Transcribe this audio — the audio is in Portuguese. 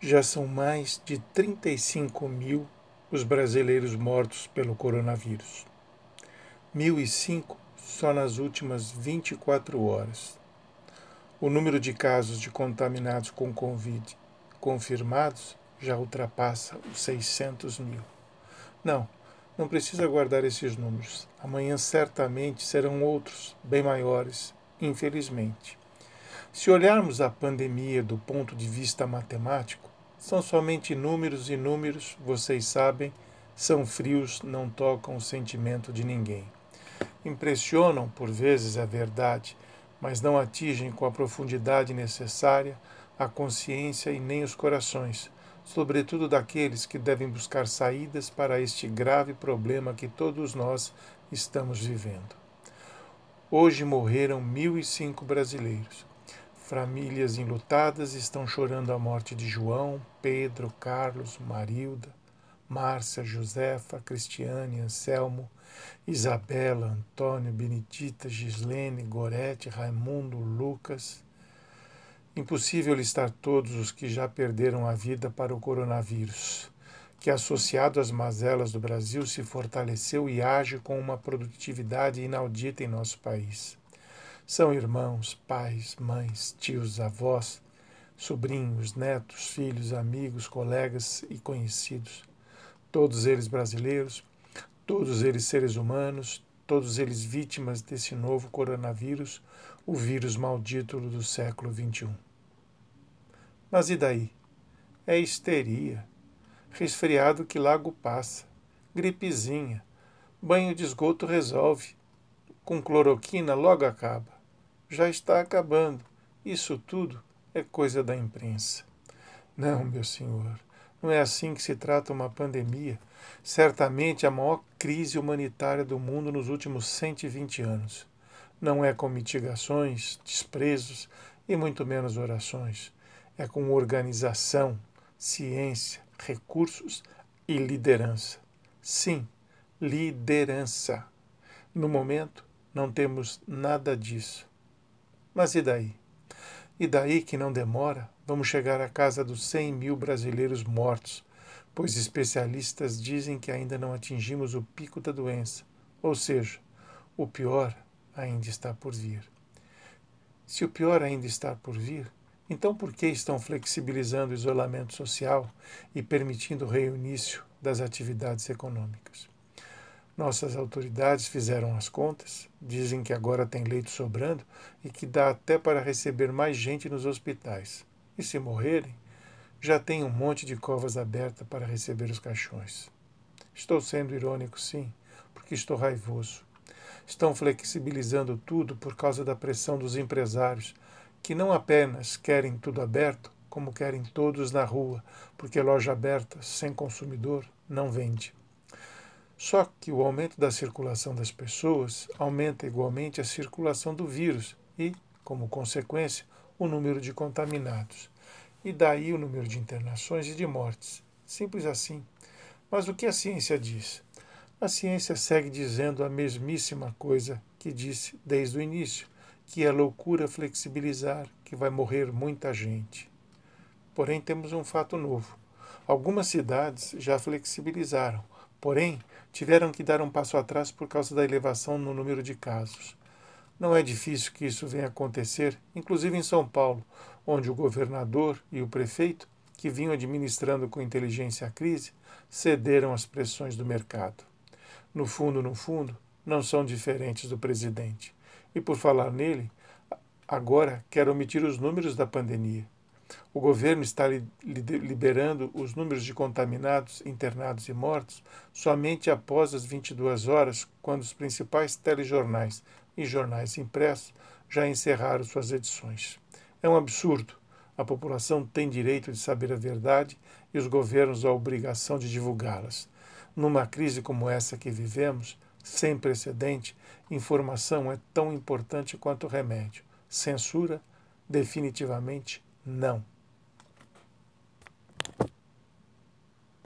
Já são mais de 35 mil os brasileiros mortos pelo coronavírus. 1.005 só nas últimas 24 horas. O número de casos de contaminados com Covid confirmados já ultrapassa os 600 mil. Não, não precisa guardar esses números. Amanhã certamente serão outros, bem maiores, infelizmente. Se olharmos a pandemia do ponto de vista matemático, são somente números e números, vocês sabem, são frios, não tocam o sentimento de ninguém. Impressionam, por vezes, é verdade, mas não atingem com a profundidade necessária a consciência e nem os corações, sobretudo daqueles que devem buscar saídas para este grave problema que todos nós estamos vivendo. Hoje morreram 1.005 brasileiros. Famílias enlutadas estão chorando a morte de João, Pedro, Carlos, Marilda, Márcia, Josefa, Cristiane, Anselmo, Isabela, Antônio, Benedita, Gislene, Gorete, Raimundo, Lucas. Impossível listar todos os que já perderam a vida para o coronavírus, que associado às mazelas do Brasil se fortaleceu e age com uma produtividade inaudita em nosso país. São irmãos, pais, mães, tios, avós, sobrinhos, netos, filhos, amigos, colegas e conhecidos. Todos eles brasileiros, todos eles seres humanos, todos eles vítimas desse novo coronavírus, o vírus maldito do século XXI. Mas e daí? É histeria, resfriado que lago passa, gripezinha, banho de esgoto resolve, com cloroquina logo acaba já está acabando. Isso tudo é coisa da imprensa. Não, meu senhor, não é assim que se trata uma pandemia. Certamente a maior crise humanitária do mundo nos últimos 120 anos. Não é com mitigações, desprezos e muito menos orações. É com organização, ciência, recursos e liderança. Sim, liderança. No momento, não temos nada disso. Mas e daí? E daí que não demora, vamos chegar à casa dos 100 mil brasileiros mortos, pois especialistas dizem que ainda não atingimos o pico da doença, ou seja, o pior ainda está por vir. Se o pior ainda está por vir, então por que estão flexibilizando o isolamento social e permitindo o reinício das atividades econômicas? Nossas autoridades fizeram as contas, dizem que agora tem leito sobrando e que dá até para receber mais gente nos hospitais. E se morrerem, já tem um monte de covas abertas para receber os caixões. Estou sendo irônico, sim, porque estou raivoso. Estão flexibilizando tudo por causa da pressão dos empresários, que não apenas querem tudo aberto, como querem todos na rua, porque loja aberta, sem consumidor, não vende. Só que o aumento da circulação das pessoas aumenta igualmente a circulação do vírus e, como consequência, o número de contaminados. E daí o número de internações e de mortes. Simples assim. Mas o que a ciência diz? A ciência segue dizendo a mesmíssima coisa que disse desde o início, que é loucura flexibilizar, que vai morrer muita gente. Porém, temos um fato novo. Algumas cidades já flexibilizaram Porém, tiveram que dar um passo atrás por causa da elevação no número de casos. Não é difícil que isso venha acontecer, inclusive em São Paulo, onde o governador e o prefeito, que vinham administrando com inteligência a crise, cederam às pressões do mercado. No fundo, no fundo, não são diferentes do presidente. E por falar nele, agora quero omitir os números da pandemia. O governo está liberando os números de contaminados, internados e mortos somente após as 22 horas, quando os principais telejornais e jornais impressos já encerraram suas edições. É um absurdo. A população tem direito de saber a verdade e os governos a obrigação de divulgá-las. Numa crise como essa que vivemos, sem precedente, informação é tão importante quanto remédio. Censura, definitivamente não.